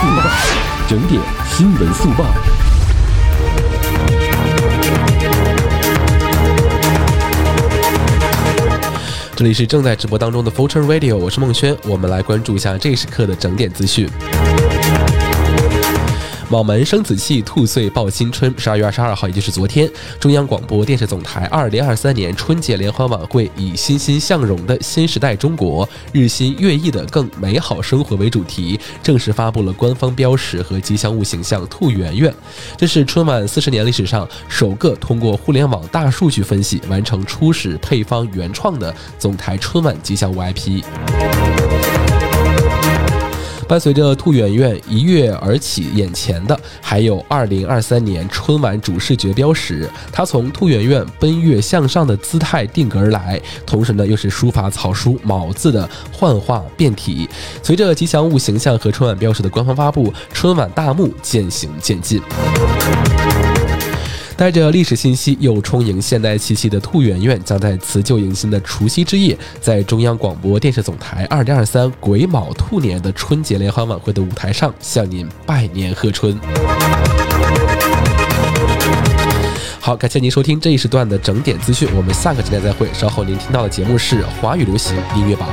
速报，整点新闻速报。这里是正在直播当中的 Fortune Radio，我是孟轩，我们来关注一下这时刻的整点资讯。卯门生子气，兔岁报新春。十二月二十二号，也就是昨天，中央广播电视总台二零二三年春节联欢晚会以“欣欣向荣的新时代中国，日新月异的更美好生活”为主题，正式发布了官方标识和吉祥物形象“兔圆圆”。这是春晚四十年历史上首个通过互联网大数据分析完成初始配方原创的总台春晚吉祥物 IP。伴随着兔圆圆一跃而起，眼前的还有二零二三年春晚主视觉标识。它从兔圆圆奔跃向上的姿态定格而来，同时呢，又是书法草书“卯”字的幻化变体。随着吉祥物形象和春晚标识的官方发布，春晚大幕渐行渐近。带着历史信息又充盈现代气息的兔圆圆，将在辞旧迎新的除夕之夜，在中央广播电视总台二零二三癸卯兔年的春节联欢晚会的舞台上，向您拜年贺春。好，感谢您收听这一时段的整点资讯，我们下个时段再会。稍后您听到的节目是华语流行音乐榜。